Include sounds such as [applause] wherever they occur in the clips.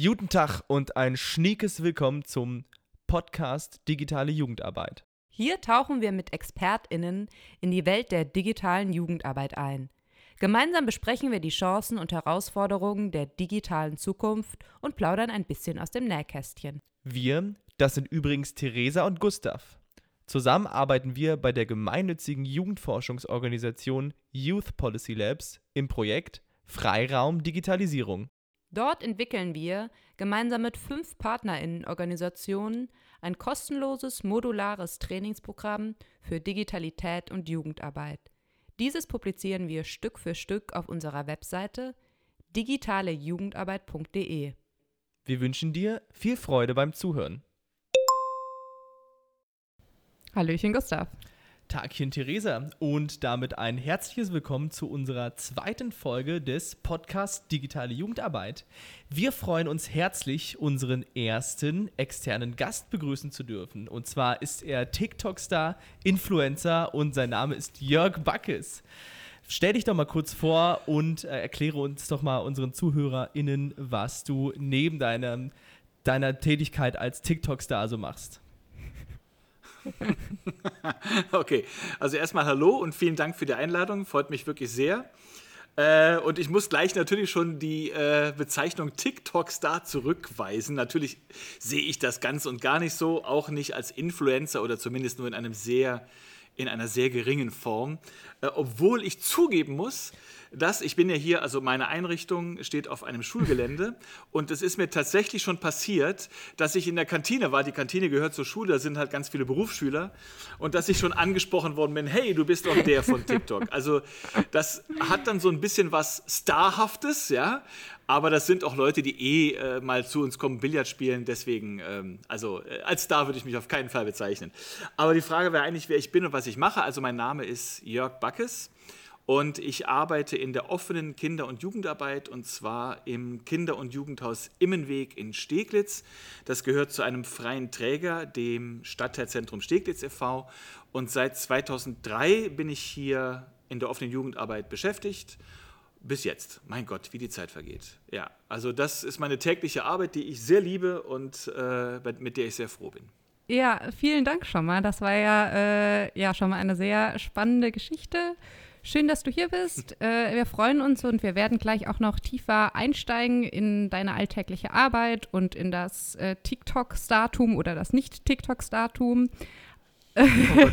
Guten Tag und ein schniekes Willkommen zum Podcast Digitale Jugendarbeit. Hier tauchen wir mit ExpertInnen in die Welt der digitalen Jugendarbeit ein. Gemeinsam besprechen wir die Chancen und Herausforderungen der digitalen Zukunft und plaudern ein bisschen aus dem Nähkästchen. Wir, das sind übrigens Theresa und Gustav. Zusammen arbeiten wir bei der gemeinnützigen Jugendforschungsorganisation Youth Policy Labs im Projekt Freiraum Digitalisierung. Dort entwickeln wir gemeinsam mit fünf PartnerInnen-Organisationen ein kostenloses, modulares Trainingsprogramm für Digitalität und Jugendarbeit. Dieses publizieren wir Stück für Stück auf unserer Webseite digitalejugendarbeit.de. Wir wünschen dir viel Freude beim Zuhören. Hallöchen, Gustav. Tagchen Theresa und damit ein herzliches Willkommen zu unserer zweiten Folge des Podcasts Digitale Jugendarbeit. Wir freuen uns herzlich, unseren ersten externen Gast begrüßen zu dürfen. Und zwar ist er TikTok-Star, Influencer und sein Name ist Jörg Backes. Stell dich doch mal kurz vor und äh, erkläre uns doch mal unseren ZuhörerInnen, was du neben deinem, deiner Tätigkeit als TikTok-Star so machst. [laughs] okay, also erstmal hallo und vielen Dank für die Einladung, freut mich wirklich sehr. Äh, und ich muss gleich natürlich schon die äh, Bezeichnung TikTok-Star zurückweisen. Natürlich sehe ich das ganz und gar nicht so, auch nicht als Influencer oder zumindest nur in einem sehr in einer sehr geringen Form, äh, obwohl ich zugeben muss, dass ich bin ja hier, also meine Einrichtung steht auf einem Schulgelände [laughs] und es ist mir tatsächlich schon passiert, dass ich in der Kantine war. Die Kantine gehört zur Schule, da sind halt ganz viele Berufsschüler und dass ich schon angesprochen worden bin, hey, du bist doch der von TikTok. [laughs] Also das hat dann so ein bisschen was Starhaftes, ja, aber das sind auch Leute, die eh äh, mal zu uns kommen, Billard spielen. Deswegen, ähm, also äh, als Star würde ich mich auf keinen Fall bezeichnen. Aber die Frage wäre eigentlich, wer ich bin und was ich mache. Also mein Name ist Jörg Backes. Und ich arbeite in der offenen Kinder- und Jugendarbeit und zwar im Kinder- und Jugendhaus Immenweg in Steglitz. Das gehört zu einem freien Träger, dem Stadtteilzentrum Steglitz e.V. Und seit 2003 bin ich hier in der offenen Jugendarbeit beschäftigt. Bis jetzt. Mein Gott, wie die Zeit vergeht. Ja, also das ist meine tägliche Arbeit, die ich sehr liebe und äh, mit der ich sehr froh bin. Ja, vielen Dank schon mal. Das war ja, äh, ja schon mal eine sehr spannende Geschichte. Schön, dass du hier bist. Äh, wir freuen uns und wir werden gleich auch noch tiefer einsteigen in deine alltägliche Arbeit und in das äh, TikTok-Startum oder das Nicht-TikTok-Startum. Oh, [laughs]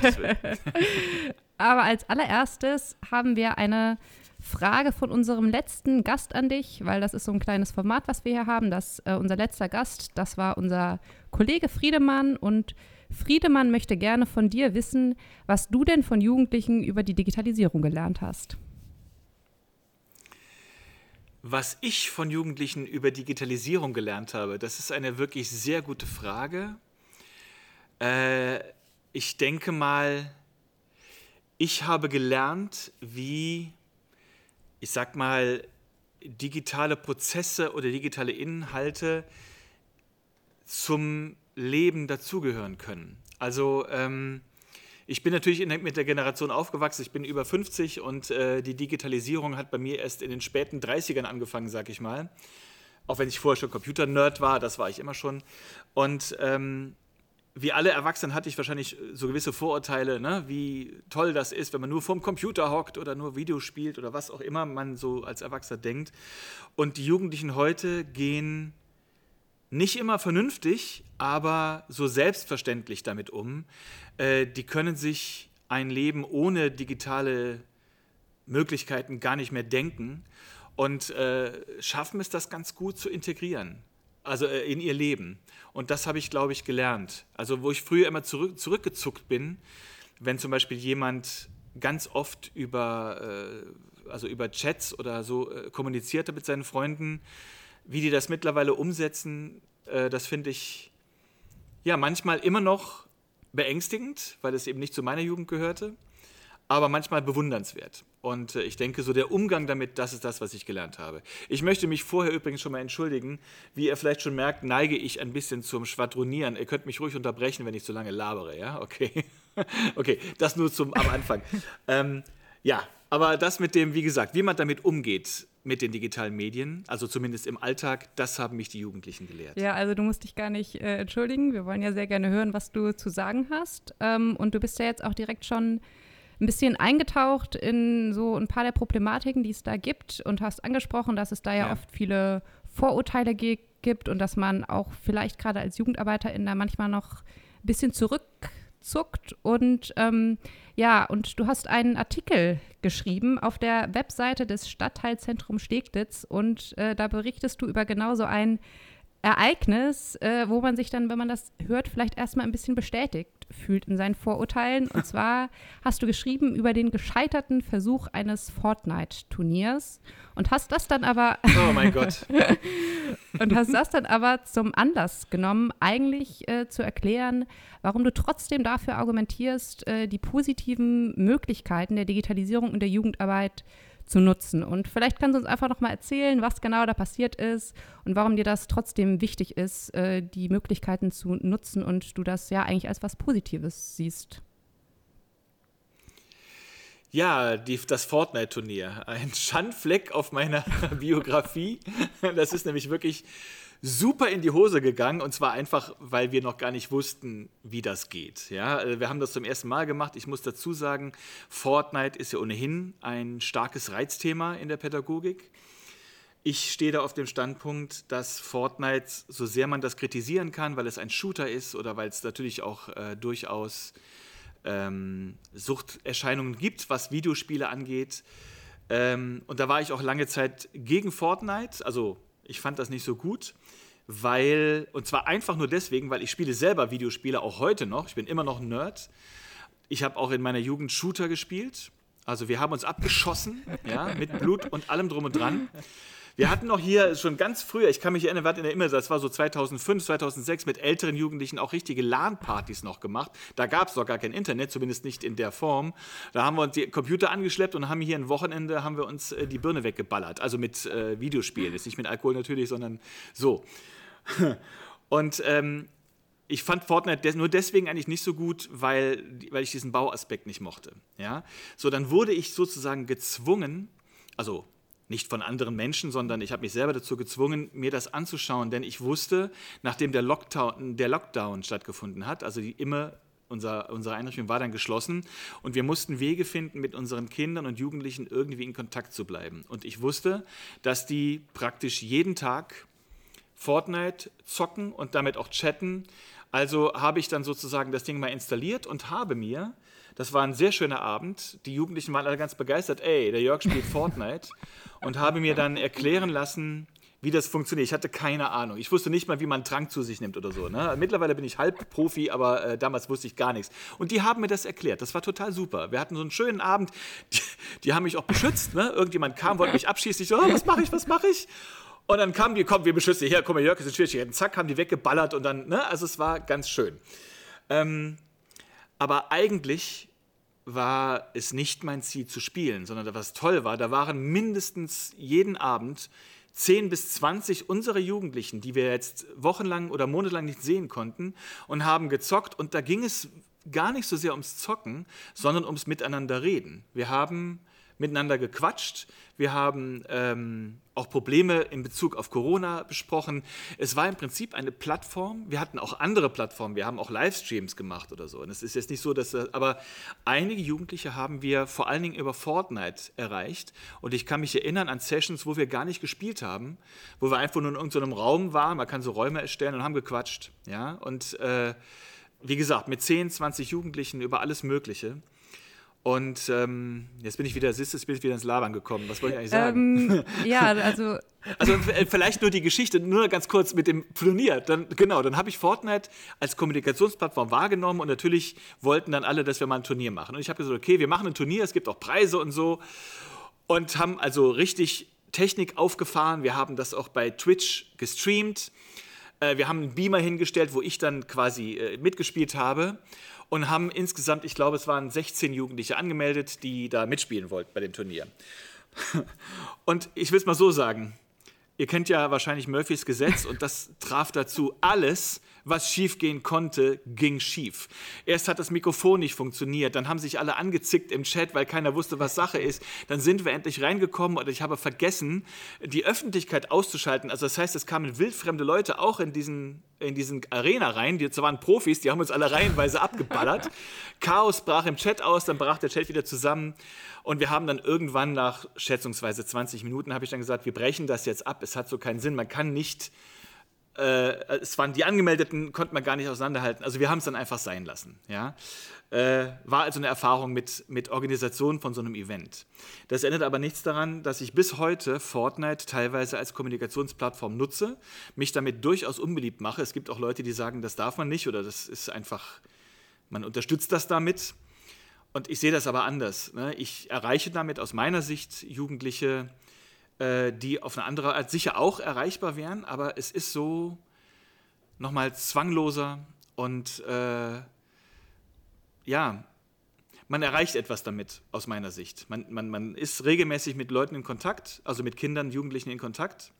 Aber als allererstes haben wir eine Frage von unserem letzten Gast an dich, weil das ist so ein kleines Format, was wir hier haben. Das, äh, unser letzter Gast, das war unser Kollege Friedemann und Friedemann möchte gerne von dir wissen, was du denn von Jugendlichen über die Digitalisierung gelernt hast. Was ich von Jugendlichen über Digitalisierung gelernt habe, das ist eine wirklich sehr gute Frage. Äh, ich denke mal, ich habe gelernt, wie, ich sag mal, digitale Prozesse oder digitale Inhalte zum Leben dazugehören können. Also ähm, ich bin natürlich in, mit der Generation aufgewachsen, ich bin über 50 und äh, die Digitalisierung hat bei mir erst in den späten 30ern angefangen, sag ich mal. Auch wenn ich vorher schon Computer-Nerd war, das war ich immer schon. Und ähm, wie alle Erwachsenen hatte ich wahrscheinlich so gewisse Vorurteile, ne? wie toll das ist, wenn man nur vorm Computer hockt oder nur Videos spielt oder was auch immer man so als Erwachsener denkt. Und die Jugendlichen heute gehen nicht immer vernünftig, aber so selbstverständlich damit um. Äh, die können sich ein Leben ohne digitale Möglichkeiten gar nicht mehr denken und äh, schaffen es, das ganz gut zu integrieren, also äh, in ihr Leben. Und das habe ich, glaube ich, gelernt. Also wo ich früher immer zurück, zurückgezuckt bin, wenn zum Beispiel jemand ganz oft über, also über Chats oder so kommunizierte mit seinen Freunden, wie die das mittlerweile umsetzen, äh, das finde ich ja manchmal immer noch beängstigend, weil es eben nicht zu meiner Jugend gehörte, aber manchmal bewundernswert. Und äh, ich denke, so der Umgang damit, das ist das, was ich gelernt habe. Ich möchte mich vorher übrigens schon mal entschuldigen. Wie ihr vielleicht schon merkt, neige ich ein bisschen zum Schwadronieren. Ihr könnt mich ruhig unterbrechen, wenn ich zu lange labere, ja? Okay. [laughs] okay, das nur zum, am Anfang. ähm, ja, aber das mit dem, wie gesagt, wie man damit umgeht, mit den digitalen Medien, also zumindest im Alltag, das haben mich die Jugendlichen gelehrt. Ja, also du musst dich gar nicht äh, entschuldigen. Wir wollen ja sehr gerne hören, was du zu sagen hast. Ähm, und du bist ja jetzt auch direkt schon ein bisschen eingetaucht in so ein paar der Problematiken, die es da gibt und hast angesprochen, dass es da ja, ja. oft viele Vorurteile gibt und dass man auch vielleicht gerade als Jugendarbeiterin da manchmal noch ein bisschen zurückzuckt und ähm, ja, und du hast einen Artikel geschrieben auf der Webseite des Stadtteilzentrums Steglitz und äh, da berichtest du über genau so ein Ereignis, äh, wo man sich dann, wenn man das hört, vielleicht erstmal ein bisschen bestätigt fühlt in seinen Vorurteilen. Und [laughs] zwar hast du geschrieben über den gescheiterten Versuch eines Fortnite-Turniers und hast das dann aber. Oh mein Gott. [laughs] und hast das dann aber zum Anlass genommen, eigentlich äh, zu erklären, warum du trotzdem dafür argumentierst, äh, die positiven Möglichkeiten der Digitalisierung und der Jugendarbeit zu nutzen. Und vielleicht kannst du uns einfach noch mal erzählen, was genau da passiert ist und warum dir das trotzdem wichtig ist, äh, die Möglichkeiten zu nutzen und du das ja eigentlich als was Positives siehst. Ja, die, das Fortnite-Turnier. Ein Schandfleck auf meiner [laughs] Biografie. Das ist nämlich wirklich super in die Hose gegangen und zwar einfach, weil wir noch gar nicht wussten, wie das geht. Ja, äh, wir haben das zum ersten Mal gemacht. Ich muss dazu sagen, Fortnite ist ja ohnehin ein starkes Reizthema in der Pädagogik. Ich stehe da auf dem Standpunkt, dass Fortnite, so sehr man das kritisieren kann, weil es ein Shooter ist oder weil es natürlich auch äh, durchaus ähm, Suchterscheinungen gibt, was Videospiele angeht. Ähm, und da war ich auch lange Zeit gegen Fortnite, also ich fand das nicht so gut, weil, und zwar einfach nur deswegen, weil ich spiele selber Videospiele, auch heute noch. Ich bin immer noch ein Nerd. Ich habe auch in meiner Jugend Shooter gespielt. Also wir haben uns abgeschossen, ja, mit Blut und allem drum und dran. Wir hatten noch hier schon ganz früher, ich kann mich erinnern, wir hatten immer, das war so 2005, 2006, mit älteren Jugendlichen auch richtige LAN-Partys noch gemacht. Da gab es doch gar kein Internet, zumindest nicht in der Form. Da haben wir uns die Computer angeschleppt und haben hier ein Wochenende, haben wir uns äh, die Birne weggeballert. Also mit äh, Videospielen, jetzt nicht mit Alkohol natürlich, sondern so. [laughs] Und ähm, ich fand Fortnite nur deswegen eigentlich nicht so gut, weil, weil ich diesen Bauaspekt nicht mochte. Ja? So, dann wurde ich sozusagen gezwungen, also nicht von anderen Menschen, sondern ich habe mich selber dazu gezwungen, mir das anzuschauen, denn ich wusste, nachdem der Lockdown, der Lockdown stattgefunden hat, also die immer unser, unsere Einrichtung war dann geschlossen und wir mussten Wege finden, mit unseren Kindern und Jugendlichen irgendwie in Kontakt zu bleiben. Und ich wusste, dass die praktisch jeden Tag Fortnite zocken und damit auch chatten. Also habe ich dann sozusagen das Ding mal installiert und habe mir das war ein sehr schöner Abend. Die Jugendlichen waren alle ganz begeistert. Ey, der Jörg spielt Fortnite. Und habe mir dann erklären lassen, wie das funktioniert. Ich hatte keine Ahnung. Ich wusste nicht mal, wie man Trank zu sich nimmt oder so. Ne? Mittlerweile bin ich halb Profi, aber äh, damals wusste ich gar nichts. Und die haben mir das erklärt. Das war total super. Wir hatten so einen schönen Abend. Die, die haben mich auch beschützt. Ne? Irgendjemand kam, wollte mich abschießen. Ich so, oh, was mache ich, was mache ich? Und dann kamen die, komm, wir beschützen hier, komm mal, Jörg, ist in Schwierigkeiten. Zack, haben die weggeballert und dann, ne? Also es war ganz schön. Ähm, aber eigentlich war es nicht mein Ziel zu spielen, sondern was toll war, da waren mindestens jeden Abend 10 bis 20 unserer Jugendlichen, die wir jetzt wochenlang oder monatelang nicht sehen konnten und haben gezockt und da ging es gar nicht so sehr ums Zocken, sondern ums Miteinander reden. Wir haben miteinander gequatscht. Wir haben ähm, auch Probleme in Bezug auf Corona besprochen. Es war im Prinzip eine Plattform. Wir hatten auch andere Plattformen. Wir haben auch Livestreams gemacht oder so. Und es ist jetzt nicht so, dass. Aber einige Jugendliche haben wir vor allen Dingen über Fortnite erreicht. Und ich kann mich erinnern an Sessions, wo wir gar nicht gespielt haben, wo wir einfach nur in irgendeinem Raum waren. Man kann so Räume erstellen und haben gequatscht. Ja? Und äh, wie gesagt, mit 10, 20 Jugendlichen über alles Mögliche. Und ähm, jetzt bin ich wieder, siehst du, jetzt bin ich wieder ins Labern gekommen. Was wollte ich eigentlich sagen? Ähm, [laughs] ja, also. also äh, vielleicht nur die Geschichte, nur ganz kurz mit dem Turnier. Dann, genau, dann habe ich Fortnite als Kommunikationsplattform wahrgenommen und natürlich wollten dann alle, dass wir mal ein Turnier machen. Und ich habe gesagt, okay, wir machen ein Turnier, es gibt auch Preise und so. Und haben also richtig Technik aufgefahren. Wir haben das auch bei Twitch gestreamt. Äh, wir haben einen Beamer hingestellt, wo ich dann quasi äh, mitgespielt habe und haben insgesamt, ich glaube, es waren 16 Jugendliche angemeldet, die da mitspielen wollten bei dem Turnier. [laughs] Und ich will es mal so sagen, ihr kennt ja wahrscheinlich Murphys Gesetz und das traf dazu alles, was schiefgehen konnte, ging schief. Erst hat das Mikrofon nicht funktioniert, dann haben sich alle angezickt im Chat, weil keiner wusste, was Sache ist. Dann sind wir endlich reingekommen und ich habe vergessen, die Öffentlichkeit auszuschalten. Also das heißt, es kamen wildfremde Leute auch in diesen, in diesen Arena rein. Die waren Profis, die haben uns alle reihenweise abgeballert. [laughs] Chaos brach im Chat aus, dann brach der Chat wieder zusammen. Und wir haben dann irgendwann nach schätzungsweise 20 Minuten, habe ich dann gesagt, wir brechen das jetzt ab. Es hat so keinen Sinn. Man kann nicht äh, es waren die Angemeldeten, konnte man gar nicht auseinanderhalten. Also wir haben es dann einfach sein lassen. Ja? Äh, war also eine Erfahrung mit, mit Organisation von so einem Event. Das ändert aber nichts daran, dass ich bis heute Fortnite teilweise als Kommunikationsplattform nutze, mich damit durchaus unbeliebt mache. Es gibt auch Leute, die sagen, das darf man nicht oder das ist einfach, man unterstützt das damit. Und ich sehe das aber anders. Ne? Ich erreiche damit aus meiner Sicht Jugendliche, äh, die auf eine andere Art sicher auch erreichbar wären, aber es ist so nochmal zwangloser und äh, ja, man erreicht etwas damit, aus meiner Sicht. Man, man, man ist regelmäßig mit Leuten in Kontakt, also mit Kindern, Jugendlichen in Kontakt.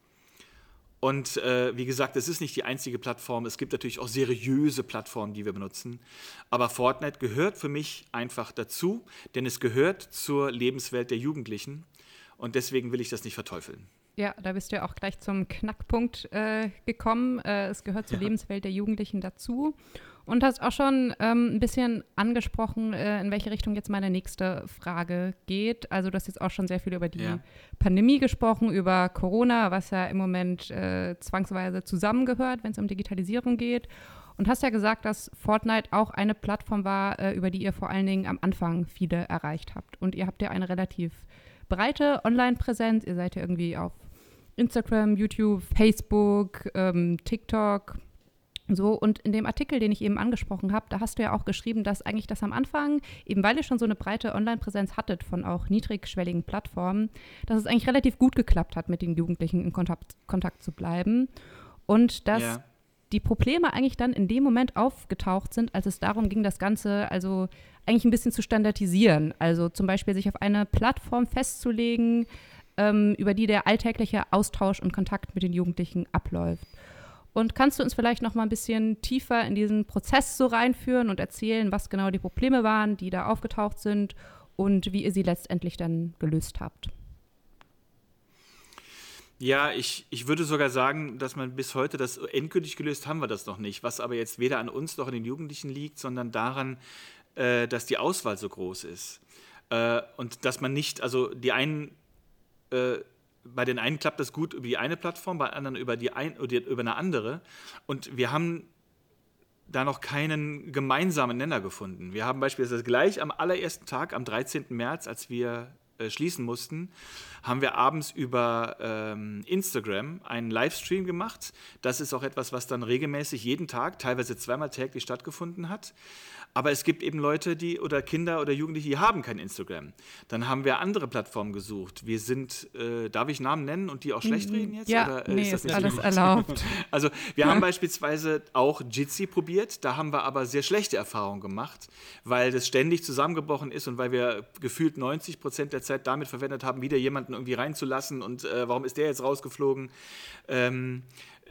Und äh, wie gesagt, es ist nicht die einzige Plattform. Es gibt natürlich auch seriöse Plattformen, die wir benutzen. Aber Fortnite gehört für mich einfach dazu, denn es gehört zur Lebenswelt der Jugendlichen. Und deswegen will ich das nicht verteufeln. Ja, da bist du ja auch gleich zum Knackpunkt äh, gekommen. Äh, es gehört zur ja. Lebenswelt der Jugendlichen dazu. Und hast auch schon ähm, ein bisschen angesprochen, äh, in welche Richtung jetzt meine nächste Frage geht. Also du hast jetzt auch schon sehr viel über die ja. Pandemie gesprochen, über Corona, was ja im Moment äh, zwangsweise zusammengehört, wenn es um Digitalisierung geht. Und hast ja gesagt, dass Fortnite auch eine Plattform war, äh, über die ihr vor allen Dingen am Anfang viele erreicht habt. Und ihr habt ja eine relativ breite Online-Präsenz. Ihr seid ja irgendwie auf Instagram, YouTube, Facebook, ähm, TikTok. So, und in dem Artikel, den ich eben angesprochen habe, da hast du ja auch geschrieben, dass eigentlich das am Anfang, eben weil ihr schon so eine breite Online-Präsenz hattet von auch niedrigschwelligen Plattformen, dass es eigentlich relativ gut geklappt hat, mit den Jugendlichen in Kontakt, Kontakt zu bleiben. Und dass ja. Die Probleme eigentlich dann in dem Moment aufgetaucht sind, als es darum ging, das Ganze also eigentlich ein bisschen zu standardisieren. Also zum Beispiel sich auf eine Plattform festzulegen, ähm, über die der alltägliche Austausch und Kontakt mit den Jugendlichen abläuft. Und kannst du uns vielleicht noch mal ein bisschen tiefer in diesen Prozess so reinführen und erzählen, was genau die Probleme waren, die da aufgetaucht sind und wie ihr sie letztendlich dann gelöst habt? Ja, ich, ich würde sogar sagen, dass man bis heute das endgültig gelöst haben wir das noch nicht, was aber jetzt weder an uns noch an den Jugendlichen liegt, sondern daran, äh, dass die Auswahl so groß ist. Äh, und dass man nicht, also die einen, äh, bei den einen klappt das gut über die eine Plattform, bei anderen über, die ein, über eine andere. Und wir haben da noch keinen gemeinsamen Nenner gefunden. Wir haben beispielsweise gleich am allerersten Tag, am 13. März, als wir äh, schließen mussten, haben wir abends über ähm, Instagram einen Livestream gemacht. Das ist auch etwas, was dann regelmäßig jeden Tag, teilweise zweimal täglich stattgefunden hat. Aber es gibt eben Leute, die oder Kinder oder Jugendliche, die haben kein Instagram. Dann haben wir andere Plattformen gesucht. Wir sind, äh, darf ich Namen nennen und die auch schlecht reden jetzt? Ja, oder, äh, nee, ist das nicht alles erlaubt. [laughs] also wir ja. haben beispielsweise auch Jitsi probiert. Da haben wir aber sehr schlechte Erfahrungen gemacht, weil das ständig zusammengebrochen ist und weil wir gefühlt 90 Prozent der Zeit damit verwendet haben, wieder jemanden irgendwie reinzulassen und äh, warum ist der jetzt rausgeflogen? Ähm,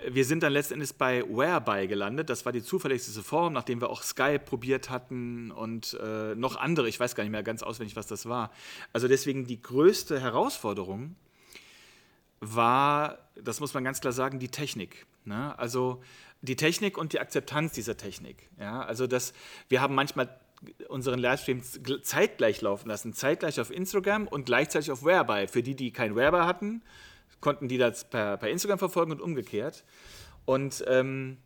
wir sind dann letztendlich bei Whereby gelandet. Das war die zuverlässigste Form, nachdem wir auch Skype probiert hatten und äh, noch andere. Ich weiß gar nicht mehr ganz auswendig, was das war. Also deswegen die größte Herausforderung war, das muss man ganz klar sagen, die Technik. Ne? Also die Technik und die Akzeptanz dieser Technik. Ja? Also das, wir haben manchmal unseren Livestream zeitgleich laufen lassen, zeitgleich auf Instagram und gleichzeitig auf Whereby. Für die, die kein Whereby hatten, konnten die das per, per Instagram verfolgen und umgekehrt. Und ähm,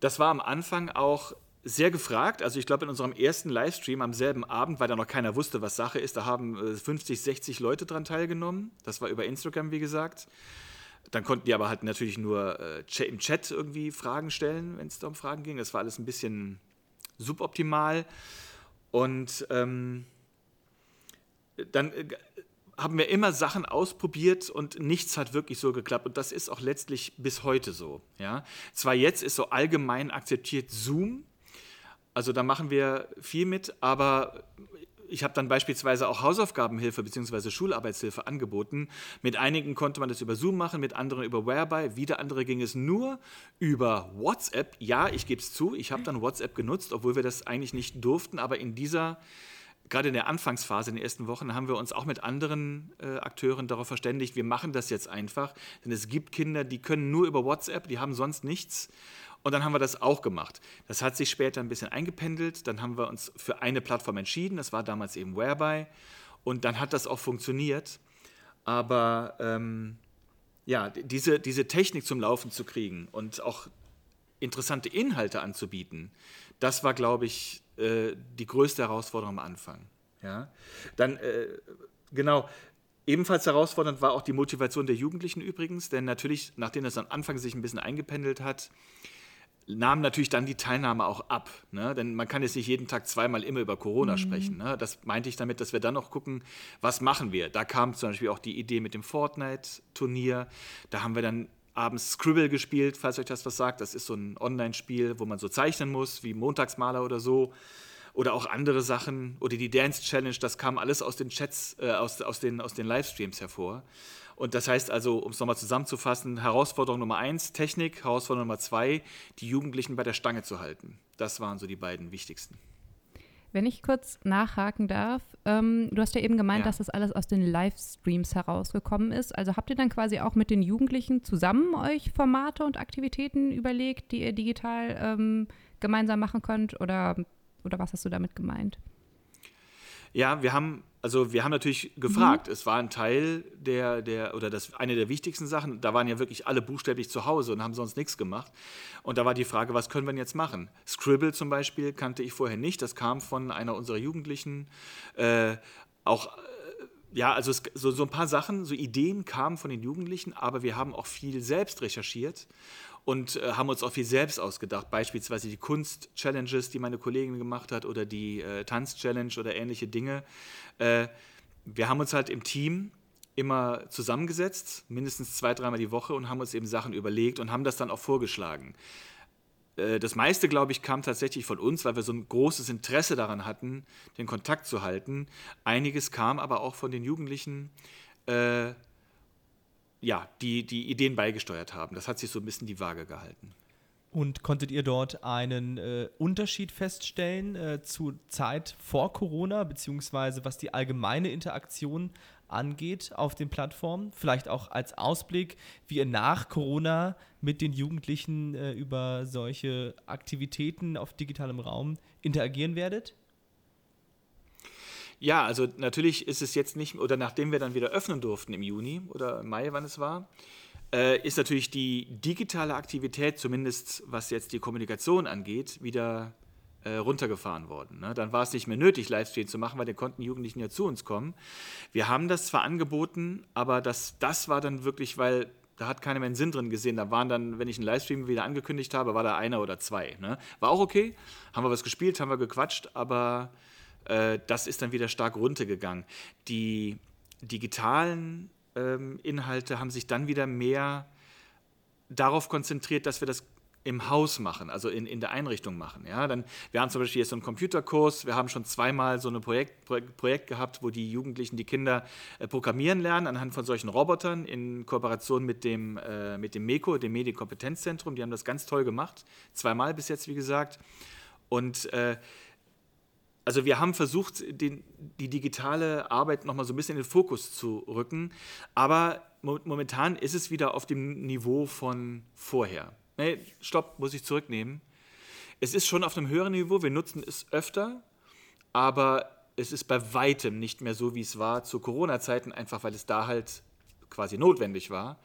das war am Anfang auch sehr gefragt. Also ich glaube, in unserem ersten Livestream am selben Abend, weil da noch keiner wusste, was Sache ist, da haben 50, äh, 60 Leute dran teilgenommen. Das war über Instagram, wie gesagt. Dann konnten die aber halt natürlich nur äh, im Chat irgendwie Fragen stellen, wenn es da um Fragen ging. Das war alles ein bisschen suboptimal. Und ähm, dann äh, haben wir immer Sachen ausprobiert und nichts hat wirklich so geklappt. Und das ist auch letztlich bis heute so. Ja? Zwar jetzt ist so allgemein akzeptiert Zoom, also da machen wir viel mit, aber ich habe dann beispielsweise auch Hausaufgabenhilfe bzw. Schularbeitshilfe angeboten. Mit einigen konnte man das über Zoom machen, mit anderen über Whereby. Wieder andere ging es nur über WhatsApp. Ja, ich gebe es zu, ich habe dann WhatsApp genutzt, obwohl wir das eigentlich nicht durften. Aber in dieser, gerade in der Anfangsphase, in den ersten Wochen, haben wir uns auch mit anderen äh, Akteuren darauf verständigt, wir machen das jetzt einfach. Denn es gibt Kinder, die können nur über WhatsApp, die haben sonst nichts. Und dann haben wir das auch gemacht. Das hat sich später ein bisschen eingependelt. Dann haben wir uns für eine Plattform entschieden. Das war damals eben Whereby. Und dann hat das auch funktioniert. Aber ähm, ja, diese, diese Technik zum Laufen zu kriegen und auch interessante Inhalte anzubieten, das war, glaube ich, äh, die größte Herausforderung am Anfang. Ja? Dann, äh, genau, Ebenfalls herausfordernd war auch die Motivation der Jugendlichen übrigens, denn natürlich, nachdem das am Anfang sich ein bisschen eingependelt hat, nahm natürlich dann die Teilnahme auch ab. Ne? Denn man kann jetzt nicht jeden Tag zweimal immer über Corona mhm. sprechen. Ne? Das meinte ich damit, dass wir dann noch gucken, was machen wir. Da kam zum Beispiel auch die Idee mit dem Fortnite-Turnier. Da haben wir dann abends Scribble gespielt, falls euch das was sagt. Das ist so ein Online-Spiel, wo man so zeichnen muss, wie Montagsmaler oder so. Oder auch andere Sachen. Oder die Dance Challenge, das kam alles aus den Chats, äh, aus, aus, den, aus den Livestreams hervor. Und das heißt also, um es nochmal zusammenzufassen, Herausforderung Nummer eins, Technik, Herausforderung Nummer zwei, die Jugendlichen bei der Stange zu halten. Das waren so die beiden wichtigsten. Wenn ich kurz nachhaken darf, ähm, du hast ja eben gemeint, ja. dass das alles aus den Livestreams herausgekommen ist. Also habt ihr dann quasi auch mit den Jugendlichen zusammen euch Formate und Aktivitäten überlegt, die ihr digital ähm, gemeinsam machen könnt? Oder, oder was hast du damit gemeint? Ja, wir haben also wir haben natürlich gefragt. Mhm. Es war ein Teil der, der, oder das eine der wichtigsten Sachen. Da waren ja wirklich alle buchstäblich zu Hause und haben sonst nichts gemacht. Und da war die Frage, was können wir denn jetzt machen? Scribble zum Beispiel kannte ich vorher nicht. Das kam von einer unserer Jugendlichen. Äh, auch äh, ja, also es, so, so ein paar Sachen, so Ideen kamen von den Jugendlichen, aber wir haben auch viel selbst recherchiert und äh, haben uns auch viel selbst ausgedacht. Beispielsweise die Kunst-Challenges, die meine Kollegin gemacht hat, oder die äh, Tanz-Challenge oder ähnliche Dinge. Äh, wir haben uns halt im Team immer zusammengesetzt, mindestens zwei, dreimal die Woche, und haben uns eben Sachen überlegt und haben das dann auch vorgeschlagen. Äh, das meiste, glaube ich, kam tatsächlich von uns, weil wir so ein großes Interesse daran hatten, den Kontakt zu halten. Einiges kam aber auch von den Jugendlichen, äh, ja, die die Ideen beigesteuert haben. Das hat sich so ein bisschen die Waage gehalten. Und konntet ihr dort einen äh, Unterschied feststellen äh, zu Zeit vor Corona, beziehungsweise was die allgemeine Interaktion angeht auf den Plattformen? Vielleicht auch als Ausblick, wie ihr nach Corona mit den Jugendlichen äh, über solche Aktivitäten auf digitalem Raum interagieren werdet? Ja, also natürlich ist es jetzt nicht, oder nachdem wir dann wieder öffnen durften im Juni oder Mai, wann es war, äh, ist natürlich die digitale Aktivität, zumindest was jetzt die Kommunikation angeht, wieder äh, runtergefahren worden. Ne? Dann war es nicht mehr nötig, Livestream zu machen, weil dann konnten Jugendlichen ja zu uns kommen. Wir haben das zwar angeboten, aber das, das war dann wirklich, weil da hat keiner mehr einen Sinn drin gesehen. Da waren dann, wenn ich einen Livestream wieder angekündigt habe, war da einer oder zwei. Ne? War auch okay, haben wir was gespielt, haben wir gequatscht, aber äh, das ist dann wieder stark runtergegangen. Die digitalen ähm, Inhalte haben sich dann wieder mehr darauf konzentriert, dass wir das im Haus machen, also in, in der Einrichtung machen. Ja? Dann, wir haben zum Beispiel jetzt so einen Computerkurs, wir haben schon zweimal so ein Projekt, Projekt, gehabt, wo die Jugendlichen, die Kinder äh, programmieren lernen anhand von solchen Robotern in Kooperation mit dem, äh, mit dem MECO, dem Medienkompetenzzentrum. Die haben das ganz toll gemacht, zweimal bis jetzt, wie gesagt. Und äh, also wir haben versucht, den, die digitale Arbeit nochmal so ein bisschen in den Fokus zu rücken, aber mo momentan ist es wieder auf dem Niveau von vorher. Nee, stopp, muss ich zurücknehmen. Es ist schon auf einem höheren Niveau, wir nutzen es öfter, aber es ist bei weitem nicht mehr so, wie es war zu Corona-Zeiten, einfach weil es da halt quasi notwendig war.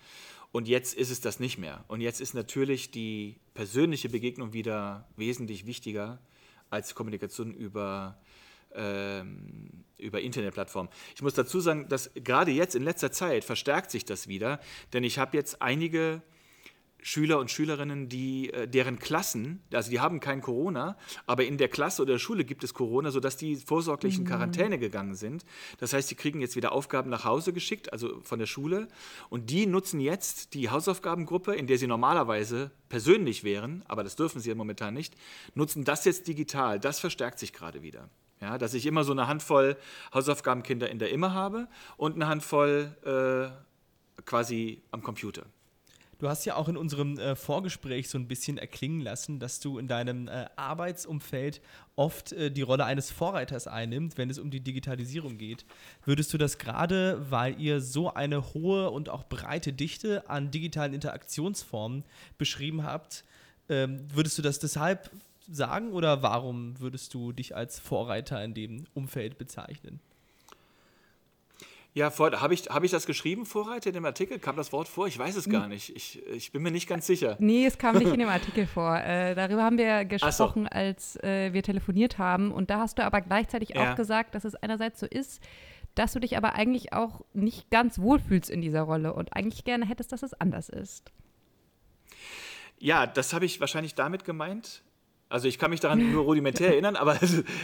Und jetzt ist es das nicht mehr. Und jetzt ist natürlich die persönliche Begegnung wieder wesentlich wichtiger als Kommunikation über, ähm, über Internetplattformen. Ich muss dazu sagen, dass gerade jetzt in letzter Zeit verstärkt sich das wieder, denn ich habe jetzt einige Schüler und Schülerinnen, die, äh, deren Klassen, also die haben kein Corona, aber in der Klasse oder der Schule gibt es Corona, sodass die vorsorglich in mhm. Quarantäne gegangen sind. Das heißt, sie kriegen jetzt wieder Aufgaben nach Hause geschickt, also von der Schule. Und die nutzen jetzt die Hausaufgabengruppe, in der sie normalerweise persönlich wären, aber das dürfen sie ja momentan nicht, nutzen das jetzt digital. Das verstärkt sich gerade wieder. Ja, dass ich immer so eine Handvoll Hausaufgabenkinder in der Immer habe und eine Handvoll äh, quasi am Computer. Du hast ja auch in unserem äh, Vorgespräch so ein bisschen erklingen lassen, dass du in deinem äh, Arbeitsumfeld oft äh, die Rolle eines Vorreiters einnimmst, wenn es um die Digitalisierung geht. Würdest du das gerade, weil ihr so eine hohe und auch breite Dichte an digitalen Interaktionsformen beschrieben habt, ähm, würdest du das deshalb sagen oder warum würdest du dich als Vorreiter in dem Umfeld bezeichnen? Ja, habe ich, hab ich das geschrieben, Vorreiter, in dem Artikel? Kam das Wort vor? Ich weiß es gar nicht. Ich, ich bin mir nicht ganz sicher. Nee, es kam nicht in dem [laughs] Artikel vor. Äh, darüber haben wir gesprochen, so. als äh, wir telefoniert haben. Und da hast du aber gleichzeitig ja. auch gesagt, dass es einerseits so ist, dass du dich aber eigentlich auch nicht ganz wohlfühlst in dieser Rolle und eigentlich gerne hättest, dass es anders ist. Ja, das habe ich wahrscheinlich damit gemeint, also ich kann mich daran nur rudimentär [laughs] erinnern, aber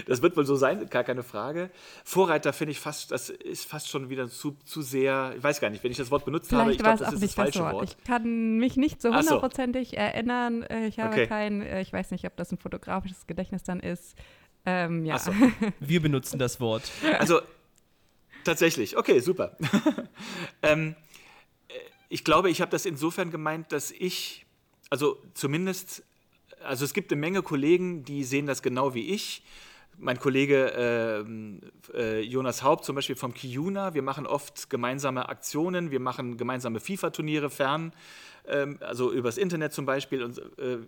das wird wohl so sein, gar keine Frage. Vorreiter finde ich fast, das ist fast schon wieder zu, zu sehr, ich weiß gar nicht, wenn ich das Wort benutzt Vielleicht habe, ich glaube, das ist das falsche Wort. Wort. Ich kann mich nicht so hundertprozentig so. erinnern. Äh, ich habe okay. kein, äh, ich weiß nicht, ob das ein fotografisches Gedächtnis dann ist. Ähm, ja. So. [laughs] Wir benutzen das Wort. Also tatsächlich, okay, super. [laughs] ähm, äh, ich glaube, ich habe das insofern gemeint, dass ich, also zumindest also es gibt eine Menge Kollegen, die sehen das genau wie ich. Mein Kollege äh, äh, Jonas Haupt zum Beispiel vom Kiuna, wir machen oft gemeinsame Aktionen, wir machen gemeinsame FIFA-Turniere fern, äh, also übers Internet zum Beispiel. Und, äh,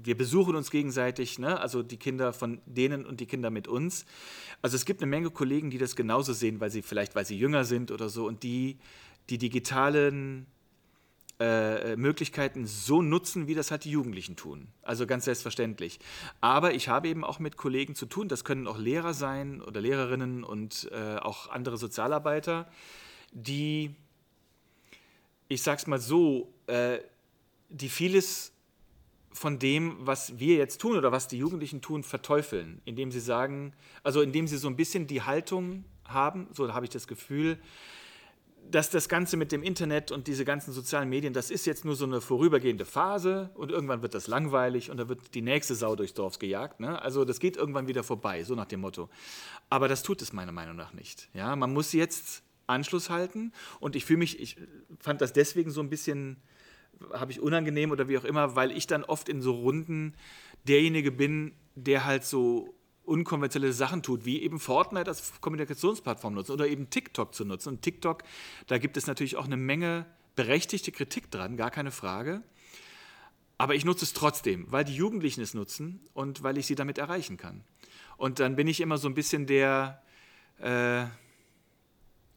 wir besuchen uns gegenseitig, ne? also die Kinder von denen und die Kinder mit uns. Also es gibt eine Menge Kollegen, die das genauso sehen, weil sie vielleicht, weil sie jünger sind oder so und die die digitalen äh, Möglichkeiten so nutzen, wie das halt die Jugendlichen tun. Also ganz selbstverständlich. Aber ich habe eben auch mit Kollegen zu tun, das können auch Lehrer sein oder Lehrerinnen und äh, auch andere Sozialarbeiter, die, ich sag's mal so, äh, die vieles von dem, was wir jetzt tun oder was die Jugendlichen tun, verteufeln, indem sie sagen, also indem sie so ein bisschen die Haltung haben, so habe ich das Gefühl, dass das Ganze mit dem Internet und diese ganzen sozialen Medien, das ist jetzt nur so eine vorübergehende Phase und irgendwann wird das langweilig und da wird die nächste Sau durchs Dorf gejagt. Ne? Also das geht irgendwann wieder vorbei, so nach dem Motto. Aber das tut es meiner Meinung nach nicht. Ja? Man muss jetzt Anschluss halten und ich fühle mich, ich fand das deswegen so ein bisschen, habe ich unangenehm oder wie auch immer, weil ich dann oft in so Runden derjenige bin, der halt so unkonventionelle Sachen tut, wie eben Fortnite als Kommunikationsplattform nutzen oder eben TikTok zu nutzen. Und TikTok, da gibt es natürlich auch eine Menge berechtigte Kritik dran, gar keine Frage. Aber ich nutze es trotzdem, weil die Jugendlichen es nutzen und weil ich sie damit erreichen kann. Und dann bin ich immer so ein bisschen der, äh,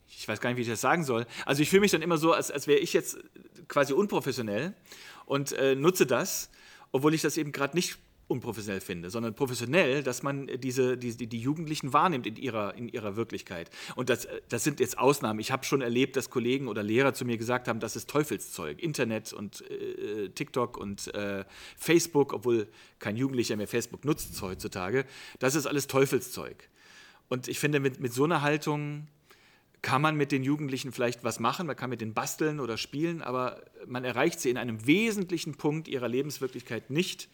ich weiß gar nicht, wie ich das sagen soll. Also ich fühle mich dann immer so, als, als wäre ich jetzt quasi unprofessionell und äh, nutze das, obwohl ich das eben gerade nicht unprofessionell finde, sondern professionell, dass man diese, die, die Jugendlichen wahrnimmt in ihrer, in ihrer Wirklichkeit. Und das, das sind jetzt Ausnahmen. Ich habe schon erlebt, dass Kollegen oder Lehrer zu mir gesagt haben, das ist Teufelszeug. Internet und äh, TikTok und äh, Facebook, obwohl kein Jugendlicher mehr Facebook nutzt heutzutage, das ist alles Teufelszeug. Und ich finde, mit, mit so einer Haltung kann man mit den Jugendlichen vielleicht was machen, man kann mit denen basteln oder spielen, aber man erreicht sie in einem wesentlichen Punkt ihrer Lebenswirklichkeit nicht.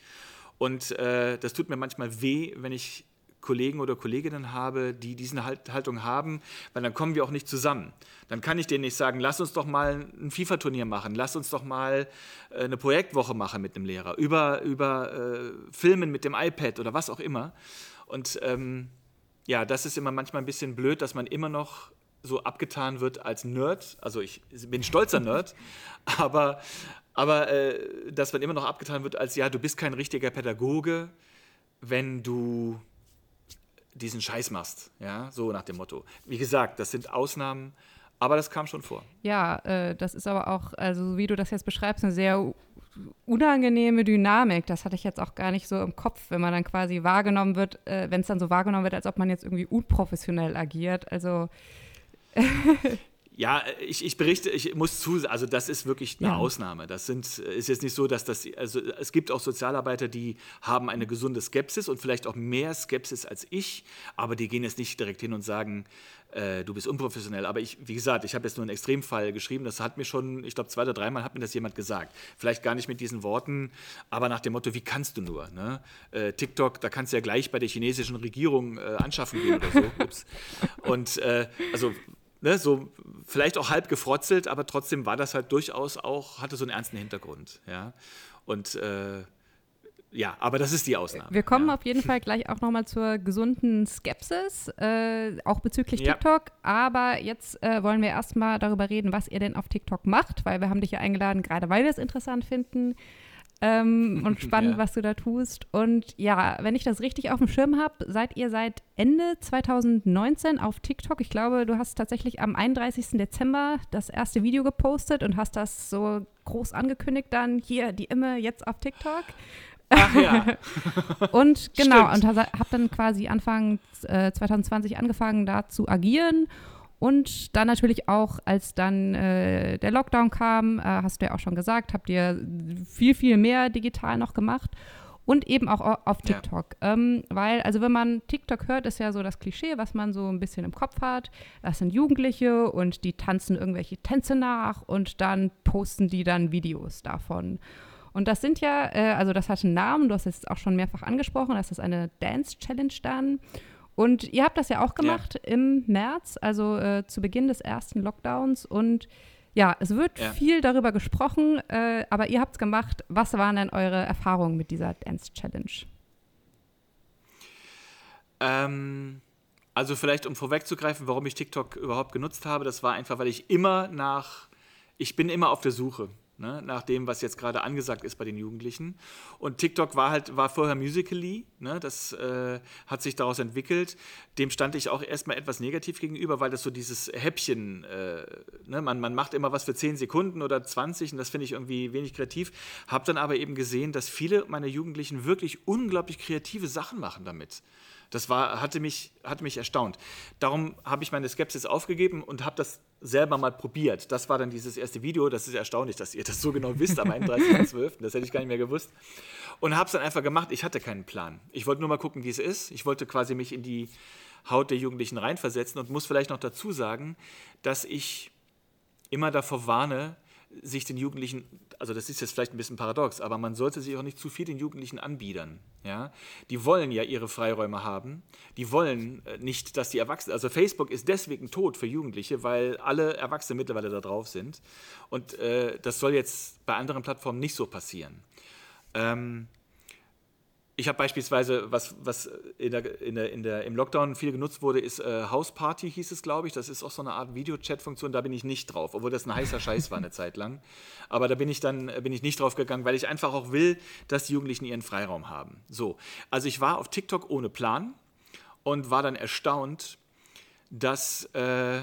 Und äh, das tut mir manchmal weh, wenn ich Kollegen oder Kolleginnen habe, die diese Haltung haben, weil dann kommen wir auch nicht zusammen. Dann kann ich denen nicht sagen, lass uns doch mal ein FIFA-Turnier machen, lass uns doch mal äh, eine Projektwoche machen mit einem Lehrer, über, über äh, Filmen mit dem iPad oder was auch immer. Und ähm, ja, das ist immer manchmal ein bisschen blöd, dass man immer noch so abgetan wird als Nerd. Also ich bin stolzer Nerd, [laughs] aber, aber äh, dass man immer noch abgetan wird als, ja, du bist kein richtiger Pädagoge, wenn du diesen Scheiß machst. Ja, so nach dem Motto. Wie gesagt, das sind Ausnahmen, aber das kam schon vor. Ja, äh, das ist aber auch, also wie du das jetzt beschreibst, eine sehr unangenehme Dynamik. Das hatte ich jetzt auch gar nicht so im Kopf, wenn man dann quasi wahrgenommen wird, äh, wenn es dann so wahrgenommen wird, als ob man jetzt irgendwie unprofessionell agiert. Also [laughs] Ja, ich, ich berichte, ich muss zu, also das ist wirklich eine Ja. Ausnahme. Das sind, ist jetzt nicht so, dass das, also es gibt auch Sozialarbeiter, die haben eine gesunde Skepsis und vielleicht auch mehr Skepsis als ich, aber die gehen jetzt nicht direkt hin und sagen, äh, du bist unprofessionell. Aber ich, wie gesagt, ich habe jetzt nur einen Extremfall geschrieben. Das hat mir schon, ich glaube, zwei oder dreimal hat mir das jemand gesagt. Vielleicht gar nicht mit diesen Worten, aber nach dem Motto, wie kannst du nur? Ne? Äh, TikTok, da kannst du ja gleich bei der chinesischen Regierung äh, anschaffen gehen oder so. Ups. Und äh, also ne, so vielleicht auch halb gefrotzelt, aber trotzdem war das halt durchaus auch, hatte so einen ernsten Hintergrund. Ja? Und äh, ja, aber das ist die Ausnahme. Wir kommen ja. auf jeden Fall gleich auch nochmal zur gesunden Skepsis, äh, auch bezüglich Ja. TikTok. Aber jetzt äh, wollen wir erstmal darüber reden, was ihr denn auf TikTok macht, weil wir haben dich ja eingeladen, gerade weil wir es interessant finden ähm, und [laughs] spannend, Ja. was du da tust. Und ja, wenn ich das richtig auf dem Schirm habe, seid ihr seit Ende 2019 auf TikTok. Ich glaube, du hast tatsächlich am 31. Dezember das erste Video gepostet und hast das so groß angekündigt dann, hier, die Imme jetzt auf TikTok. Ach ja. [laughs] Und genau, Stimmt. und habe dann quasi Anfang äh, 2020 angefangen, da zu agieren. Und dann natürlich auch, als dann äh, der Lockdown kam, äh, hast du ja auch schon gesagt, habt ihr viel, viel mehr digital noch gemacht. Und eben auch au- auf Ja. TikTok. Ähm, weil, also wenn man TikTok hört, ist ja so das Klischee, was man so ein bisschen im Kopf hat. Das sind Jugendliche und die tanzen irgendwelche Tänze nach und dann posten die dann Videos davon. Und das sind ja, äh, also das hat einen Namen, du hast es auch schon mehrfach angesprochen, das ist eine Dance Challenge dann. Und ihr habt das ja auch gemacht im März, also äh, zu Beginn des ersten Lockdowns. Und ja, es wird Ja. viel darüber gesprochen, äh, aber ihr habt es gemacht. Was waren denn eure Erfahrungen mit dieser Dance Challenge? Ähm, also vielleicht, um vorwegzugreifen, warum ich TikTok überhaupt genutzt habe, das war einfach, weil ich immer nach, ich bin immer auf der Suche. Ne, nach dem, was jetzt gerade angesagt ist bei den Jugendlichen. Und TikTok war halt, war vorher Musical.ly, ne, das äh, hat sich daraus entwickelt. Dem stand ich auch erstmal etwas negativ gegenüber, weil das so dieses Häppchen, äh, ne, man, man macht immer was für 10 Sekunden oder 20 und das finde ich irgendwie wenig kreativ. Hab dann aber eben gesehen, dass viele meiner Jugendlichen wirklich unglaublich kreative Sachen machen damit. Das war, hatte, mich, hatte mich erstaunt. Darum habe ich meine Skepsis aufgegeben und habe das selber mal probiert. Das war dann dieses erste Video. Das ist erstaunlich, dass ihr das so genau wisst am 31.12. Das hätte ich gar nicht mehr gewusst. Und habe es dann einfach gemacht. Ich hatte keinen Plan. Ich wollte nur mal gucken, wie es ist. Ich wollte quasi mich in die Haut der Jugendlichen reinversetzen und muss vielleicht noch dazu sagen, dass ich immer davor warne, sich den Jugendlichen, also das ist jetzt vielleicht ein bisschen paradox, aber man sollte sich auch nicht zu viel den Jugendlichen anbiedern. Ja? Die wollen ja ihre Freiräume haben. Die wollen äh, nicht, dass die Erwachsenen, also Facebook ist deswegen tot für Jugendliche, weil alle Erwachsene mittlerweile da drauf sind. Und äh, das soll jetzt bei anderen Plattformen nicht so passieren. Ähm, ich habe beispielsweise, was, was in der, in der, in der, im Lockdown viel genutzt wurde, ist äh, House Party, hieß es, glaube ich. Das ist auch so eine Art Videochat-Funktion, da bin ich nicht drauf, obwohl das ein heißer Scheiß war eine Zeit lang. Aber da bin ich dann bin ich nicht drauf gegangen, weil ich einfach auch will, dass die Jugendlichen ihren Freiraum haben. So, also ich war auf TikTok ohne Plan und war dann erstaunt, dass äh,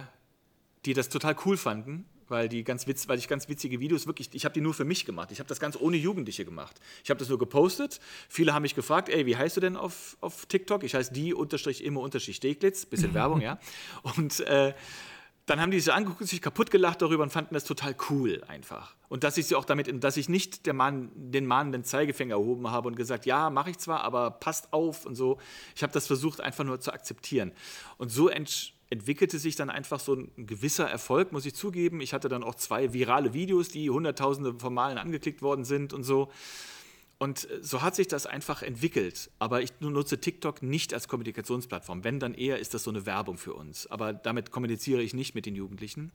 die das total cool fanden, weil, die ganz witz, weil ich ganz witzige Videos wirklich, ich habe die nur für mich gemacht. Ich habe das ganz ohne Jugendliche gemacht. Ich habe das nur gepostet. Viele haben mich gefragt, ey, wie heißt du denn auf, auf TikTok? Ich heiße die unterstrich immer unterstrich Steglitz. Bisschen Werbung, ja. Und äh, dann haben die sich angeguckt, sich kaputt gelacht darüber und fanden das total cool einfach. Und dass ich sie auch damit, dass ich nicht der Mann, den mahnenden Zeigefinger erhoben habe und gesagt, ja, mache ich zwar, aber passt auf und so. Ich habe das versucht einfach nur zu akzeptieren. Und so ent entwickelte sich dann einfach so ein gewisser Erfolg, muss ich zugeben. Ich hatte dann auch zwei virale Videos, die hunderttausende von Malen angeklickt worden sind und so. Und äh, so hat sich das einfach entwickelt. Aber ich nutze TikTok nicht als Kommunikationsplattform. Wenn, dann eher ist das so eine Werbung für uns. Aber damit kommuniziere ich nicht mit den Jugendlichen.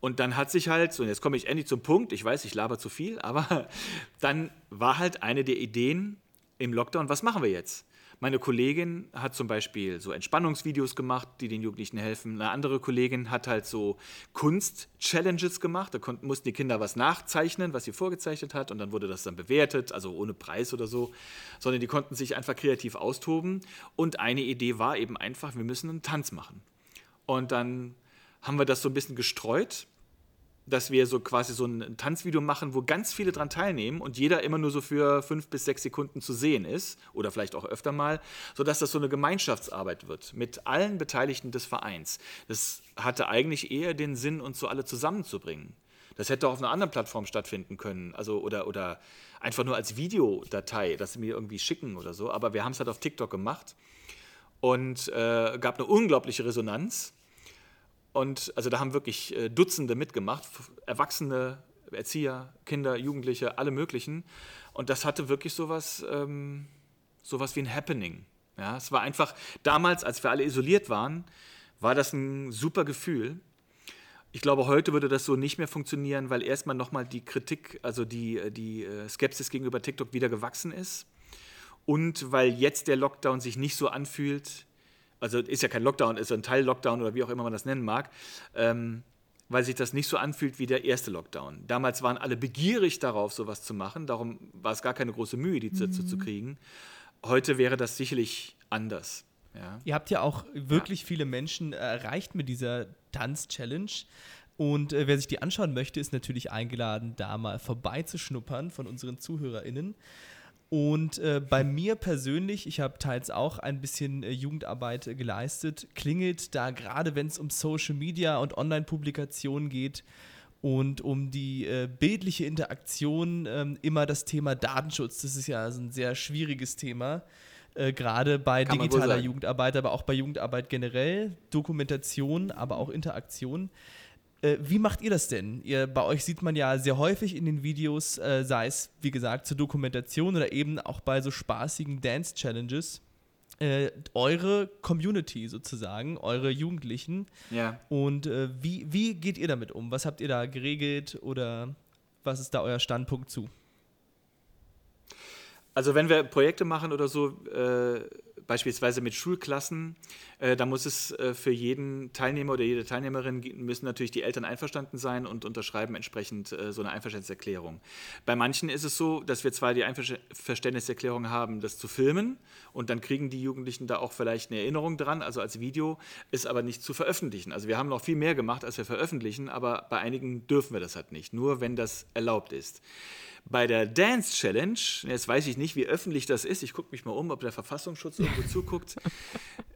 Und dann hat sich halt, und jetzt komme ich endlich zum Punkt, ich weiß, ich laber zu viel, aber [laughs] dann war halt eine der Ideen im Lockdown, was machen wir jetzt? Meine Kollegin hat zum Beispiel so Entspannungsvideos gemacht, die den Jugendlichen helfen. Eine andere Kollegin hat halt so Kunst-Challenges gemacht. Da mussten die Kinder was nachzeichnen, was sie vorgezeichnet hat. Und dann wurde das dann bewertet, also ohne Preis oder so. Sondern die konnten sich einfach kreativ austoben. Und eine Idee war eben einfach, wir müssen einen Tanz machen. Und dann haben wir das so ein bisschen gestreut. Dass wir so quasi so ein Tanzvideo machen, wo ganz viele dran teilnehmen und jeder immer nur so für fünf bis sechs Sekunden zu sehen ist oder vielleicht auch öfter mal, sodass das so eine Gemeinschaftsarbeit wird mit allen Beteiligten des Vereins. Das hatte eigentlich eher den Sinn, uns so alle zusammenzubringen. Das hätte auch auf einer anderen Plattform stattfinden können, also oder, oder einfach nur als Videodatei, dass sie mir irgendwie schicken oder so. Aber wir haben es halt auf TikTok gemacht und äh, gab eine unglaubliche Resonanz. Und also da haben wirklich äh, Dutzende mitgemacht, Erwachsene, Erzieher, Kinder, Jugendliche, alle möglichen. Und das hatte wirklich sowas, ähm, sowas wie ein Happening. Ja, es war einfach, damals, als wir alle isoliert waren, war das ein super Gefühl. Ich glaube, heute würde das so nicht mehr funktionieren, weil erstmal nochmal die Kritik, also die, äh, die äh, Skepsis gegenüber TikTok wieder gewachsen ist. Und weil jetzt der Lockdown sich nicht so anfühlt, also ist ja kein Lockdown, ist ein Teil-Lockdown oder wie auch immer man das nennen mag, ähm, weil sich das nicht so anfühlt wie der erste Lockdown. Damals waren alle begierig darauf, sowas zu machen, darum war es gar keine große Mühe, die dazu mhm. zu kriegen. Heute wäre das sicherlich anders. Ja. Ihr habt ja auch wirklich ja. viele Menschen erreicht mit dieser Tanz-Challenge. Und äh, wer sich die anschauen möchte, ist natürlich eingeladen, da mal vorbeizuschnuppern von unseren ZuhörerInnen. Und äh, bei mir persönlich, ich habe teils auch ein bisschen äh, Jugendarbeit äh, geleistet, klingelt da gerade, wenn es um Social Media und Online-Publikationen geht und um die äh, bildliche Interaktion, ähm, immer das Thema Datenschutz. Das ist ja ein sehr schwieriges Thema, äh, gerade bei Kann digitaler Jugendarbeit, aber auch bei Jugendarbeit generell, Dokumentation, aber auch Interaktion. Äh, wie macht ihr das denn? Ihr, bei euch sieht man ja sehr häufig in den Videos, äh, sei es, wie gesagt, zur Dokumentation oder eben auch bei so spaßigen Dance-Challenges, äh, eure Community sozusagen, eure Jugendlichen. Ja. Und äh, wie, wie geht ihr damit um? Was habt ihr da geregelt oder was ist da euer Standpunkt zu? Also wenn wir Projekte machen oder so, äh, beispielsweise mit Schulklassen, äh, da muss es äh, für jeden Teilnehmer oder jede Teilnehmerin müssen natürlich die Eltern einverstanden sein und unterschreiben entsprechend äh, so eine Einverständniserklärung. Bei manchen ist es so, dass wir zwar die Einverständniserklärung haben, das zu filmen und dann kriegen die Jugendlichen da auch vielleicht eine Erinnerung dran, also als Video, ist aber nicht zu veröffentlichen. Also wir haben noch viel mehr gemacht, als wir veröffentlichen, aber bei einigen dürfen wir das halt nicht, nur wenn das erlaubt ist. Bei der Dance Challenge, jetzt weiß ich nicht, wie öffentlich das ist, ich gucke mich mal um, ob der Verfassungsschutz irgendwo zuguckt. [laughs]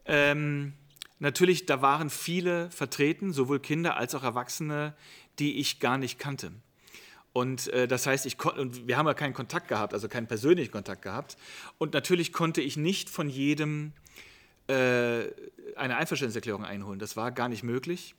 Ähm, natürlich, da waren viele vertreten, sowohl Kinder als auch Erwachsene, die ich gar nicht kannte. Und äh, das heißt, ich und wir haben ja keinen Kontakt gehabt, also keinen persönlichen Kontakt gehabt. Und natürlich konnte ich nicht von jedem äh, eine Einverständniserklärung einholen. Das war gar nicht möglich.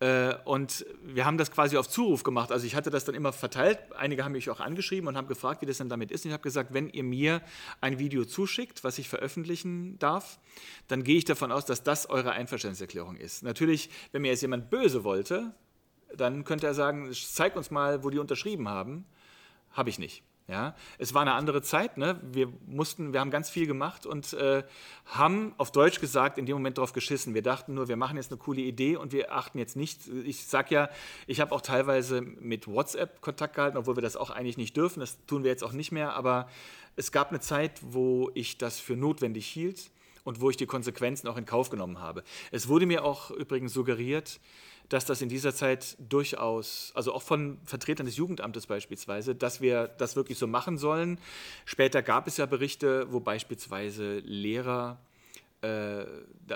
Äh, und wir haben das quasi auf Zuruf gemacht. Also ich hatte das dann immer verteilt. Einige haben mich auch angeschrieben und haben gefragt, wie das denn damit ist. Und ich habe gesagt, wenn ihr mir ein Video zuschickt, was ich veröffentlichen darf, dann gehe ich davon aus, dass das eure Einverständniserklärung ist. Natürlich, wenn mir jetzt jemand böse wollte, dann könnte er sagen, zeig uns mal, wo die unterschrieben haben. Habe ich nicht. Ja, es war eine andere Zeit. Ne? Wir mussten, wir haben ganz viel gemacht und äh, haben auf Deutsch gesagt in dem Moment drauf geschissen. Wir dachten nur, wir machen jetzt eine coole Idee und wir achten jetzt nicht. Ich sag ja, ich habe auch teilweise mit WhatsApp Kontakt gehalten, obwohl wir das auch eigentlich nicht dürfen. Das tun wir jetzt auch nicht mehr. Aber es gab eine Zeit, wo ich das für notwendig hielt und wo ich die Konsequenzen auch in Kauf genommen habe. Es wurde mir auch übrigens suggeriert, dass das in dieser Zeit durchaus, also auch von Vertretern des Jugendamtes beispielsweise, dass wir das wirklich so machen sollen. Später gab es ja Berichte, wo beispielsweise Lehrer äh,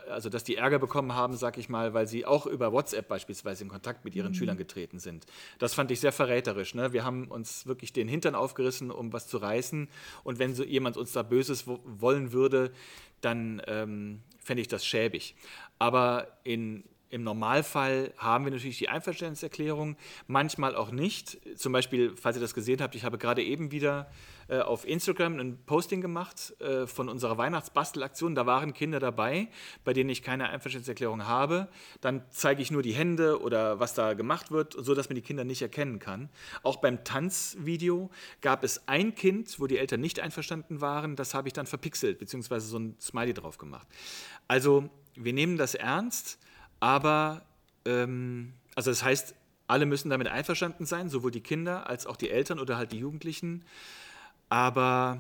also dass die Ärger bekommen haben, sag ich mal, weil sie auch über WhatsApp beispielsweise in Kontakt mit ihren mhm. Schülern getreten sind. Das fand ich sehr verräterisch. Ne? Wir haben uns wirklich den Hintern aufgerissen, um was zu reißen. Und wenn so jemand uns da Böses wollen würde, dann ähm, fände ich das schäbig. Aber in im Normalfall haben wir natürlich die Einverständniserklärung, manchmal auch nicht. Zum Beispiel, falls ihr das gesehen habt, ich habe gerade eben wieder äh, auf Instagram ein Posting gemacht äh, von unserer Weihnachtsbastelaktion. Da waren Kinder dabei, bei denen ich keine Einverständniserklärung habe. Dann zeige ich nur die Hände oder was da gemacht wird, sodass man die Kinder nicht erkennen kann. Auch beim Tanzvideo gab es ein Kind, wo die Eltern nicht einverstanden waren. Das habe ich dann verpixelt, beziehungsweise so ein Smiley drauf gemacht. Also, wir nehmen das ernst. Aber, ähm, also das heißt, alle müssen damit einverstanden sein, sowohl die Kinder als auch die Eltern oder halt die Jugendlichen. Aber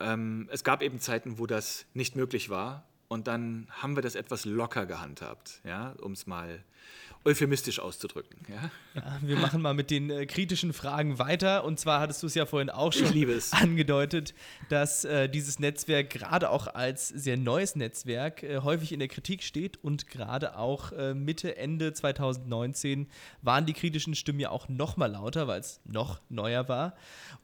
ähm, es gab eben Zeiten, wo das nicht möglich war. Und dann haben wir das etwas locker gehandhabt, ja, um es mal. Euphemistisch auszudrücken. Ja? Ja, wir machen mal mit den äh, kritischen Fragen weiter. Und zwar hattest du es ja vorhin auch schon angedeutet, dass äh, dieses Netzwerk gerade auch als sehr neues Netzwerk äh, häufig in der Kritik steht und gerade auch äh, Mitte, Ende 2019 waren die kritischen Stimmen ja auch noch mal lauter, weil es noch neuer war.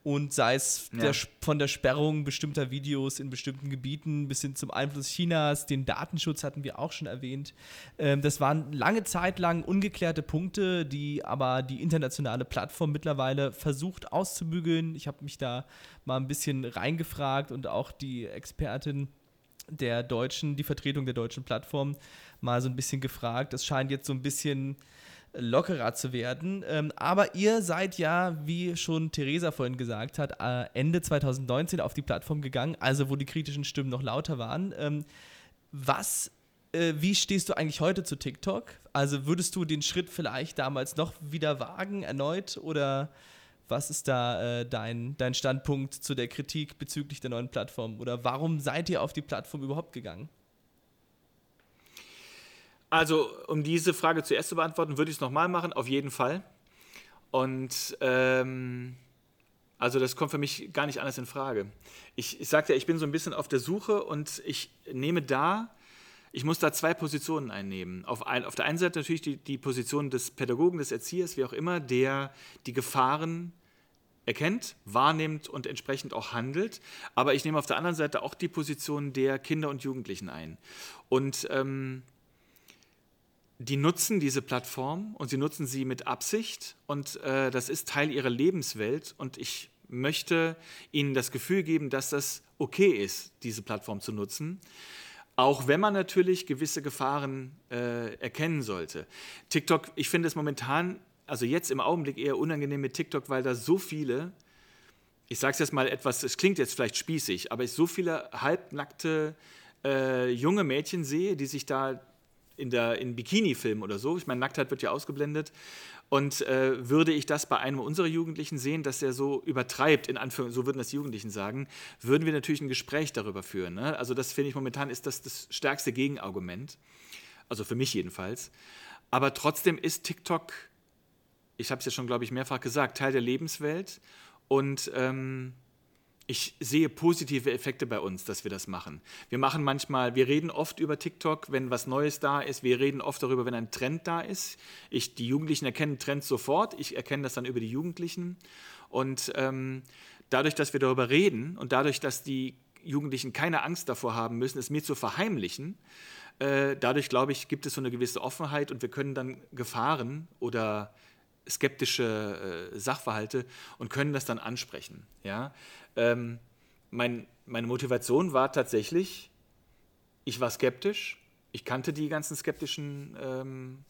Und sei es ja. der, von der Sperrung bestimmter Videos in bestimmten Gebieten bis hin zum Einfluss Chinas, den Datenschutz hatten wir auch schon erwähnt. Ähm, das waren lange Zeit lang ungeklärte Punkte, die aber die internationale Plattform mittlerweile versucht auszubügeln. Ich habe mich da mal ein bisschen reingefragt und auch die Expertin der deutschen, die Vertretung der deutschen Plattform mal so ein bisschen gefragt. Es scheint jetzt so ein bisschen lockerer zu werden. Ähm, aber ihr seid ja, wie schon Theresa vorhin gesagt hat, äh, Ende 2019 auf die Plattform gegangen, also wo die kritischen Stimmen noch lauter waren. Ähm, was äh, wie stehst du eigentlich heute zu TikTok? Also würdest du den Schritt vielleicht damals noch wieder wagen, erneut? Oder was ist da äh, dein, dein Standpunkt zu der Kritik bezüglich der neuen Plattform? Oder warum seid ihr auf die Plattform überhaupt gegangen? Also, um diese Frage zuerst zu beantworten, würde ich es nochmal machen, auf jeden Fall. Und ähm, also das kommt für mich gar nicht anders in Frage. Ich, ich sagte ja, ich bin so ein bisschen auf der Suche und ich nehme da ich muss da zwei Positionen einnehmen. Auf, ein, auf der einen Seite natürlich die, die Position des Pädagogen, des Erziehers, wie auch immer, der die Gefahren erkennt, wahrnimmt und entsprechend auch handelt. Aber ich nehme auf der anderen Seite auch die Position der Kinder und Jugendlichen ein. Und ähm, die nutzen diese Plattform und sie nutzen sie mit Absicht und äh, das ist Teil ihrer Lebenswelt und ich möchte ihnen das Gefühl geben, dass das okay ist, diese Plattform zu nutzen. Auch wenn man natürlich gewisse Gefahren äh, erkennen sollte. TikTok, ich finde es momentan, also jetzt im Augenblick eher unangenehm mit TikTok, weil da so viele, ich sage es jetzt mal etwas, es klingt jetzt vielleicht spießig, aber ich so viele halbnackte äh, junge Mädchen sehe, die sich da in, der, in Bikini-Filmen oder so, ich meine, Nacktheit wird ja ausgeblendet, und äh, würde ich das bei einem unserer Jugendlichen sehen, dass er so übertreibt, in Anführungszeichen, so würden das Jugendlichen sagen, würden wir natürlich ein Gespräch darüber führen. Ne? Also das finde ich momentan ist das das stärkste Gegenargument. Also für mich jedenfalls. Aber trotzdem ist TikTok, ich habe es ja schon, glaube ich, mehrfach gesagt, Teil der Lebenswelt. Und ähm, ich sehe positive Effekte bei uns, dass wir das machen. Wir machen manchmal, wir reden oft über TikTok, wenn was Neues da ist. Wir reden oft darüber, wenn ein Trend da ist. Ich, die Jugendlichen erkennen Trends sofort. Ich erkenne das dann über die Jugendlichen. Und ähm, dadurch, dass wir darüber reden und dadurch, dass die Jugendlichen keine Angst davor haben müssen, es mir zu verheimlichen, äh, dadurch, glaube ich, gibt es so eine gewisse Offenheit und wir können dann Gefahren oder skeptische äh, Sachverhalte und können das dann ansprechen. Ja? Ähm, mein, meine Motivation war tatsächlich, ich war skeptisch, ich kannte die ganzen skeptischen ähm,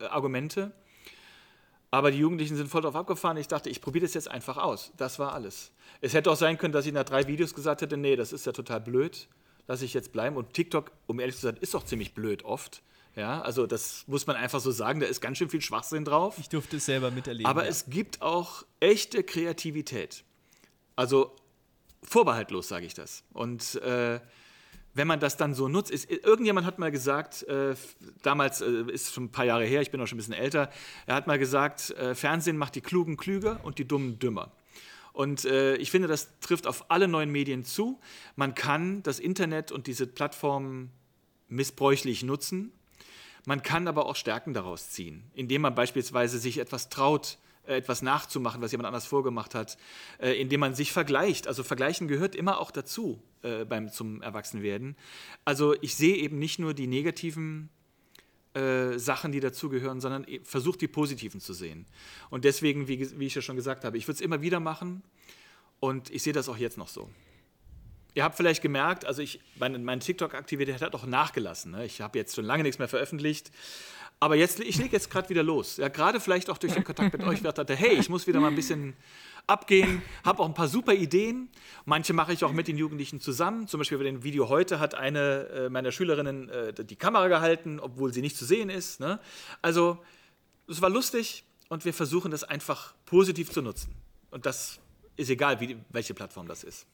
äh, Argumente, aber die Jugendlichen sind voll drauf abgefahren. Ich dachte, ich probiere das jetzt einfach aus. Das war alles. Es hätte auch sein können, dass ich nach drei Videos gesagt hätte, nee, das ist ja total blöd, lasse ich jetzt bleiben. Und TikTok, um ehrlich zu sein, ist doch ziemlich blöd oft. Ja, also das muss man einfach so sagen, da ist ganz schön viel Schwachsinn drauf. Ich durfte es selber miterleben. Aber ja. es gibt auch echte Kreativität. Also vorbehaltlos sage ich das. Und äh, wenn man das dann so nutzt, ist, irgendjemand hat mal gesagt, äh, damals äh, ist schon ein paar Jahre her, ich bin auch schon ein bisschen älter, er hat mal gesagt, äh, Fernsehen macht die Klugen klüger und die Dummen dümmer. Und äh, ich finde, das trifft auf alle neuen Medien zu. Man kann das Internet und diese Plattformen missbräuchlich nutzen man kann aber auch Stärken daraus ziehen, indem man beispielsweise sich etwas traut, etwas nachzumachen, was jemand anders vorgemacht hat, äh, indem man sich vergleicht. Also Vergleichen gehört immer auch dazu äh, beim, zum Erwachsenwerden. Also ich sehe eben nicht nur die negativen äh, Sachen, die dazugehören, sondern e, versuche die positiven zu sehen. Und deswegen, wie, wie ich ja schon gesagt habe, ich würde es immer wieder machen und ich sehe das auch jetzt noch so. Ihr habt vielleicht gemerkt, also ich, meine, meine TikTok-Aktivität hat auch nachgelassen. Ne? Ich habe jetzt schon lange nichts mehr veröffentlicht. Aber jetzt, ich lege jetzt gerade wieder los. Ja, gerade vielleicht auch durch den Kontakt mit euch, dachte, hey, ich muss wieder mal ein bisschen abgehen, habe auch ein paar super Ideen. Manche mache ich auch mit den Jugendlichen zusammen. Zum Beispiel bei dem Video heute hat eine äh, meiner Schülerinnen äh, die Kamera gehalten, obwohl sie nicht zu sehen ist. Ne? Also, es war lustig und wir versuchen das einfach positiv zu nutzen. Und das ist egal, wie, welche Plattform das ist.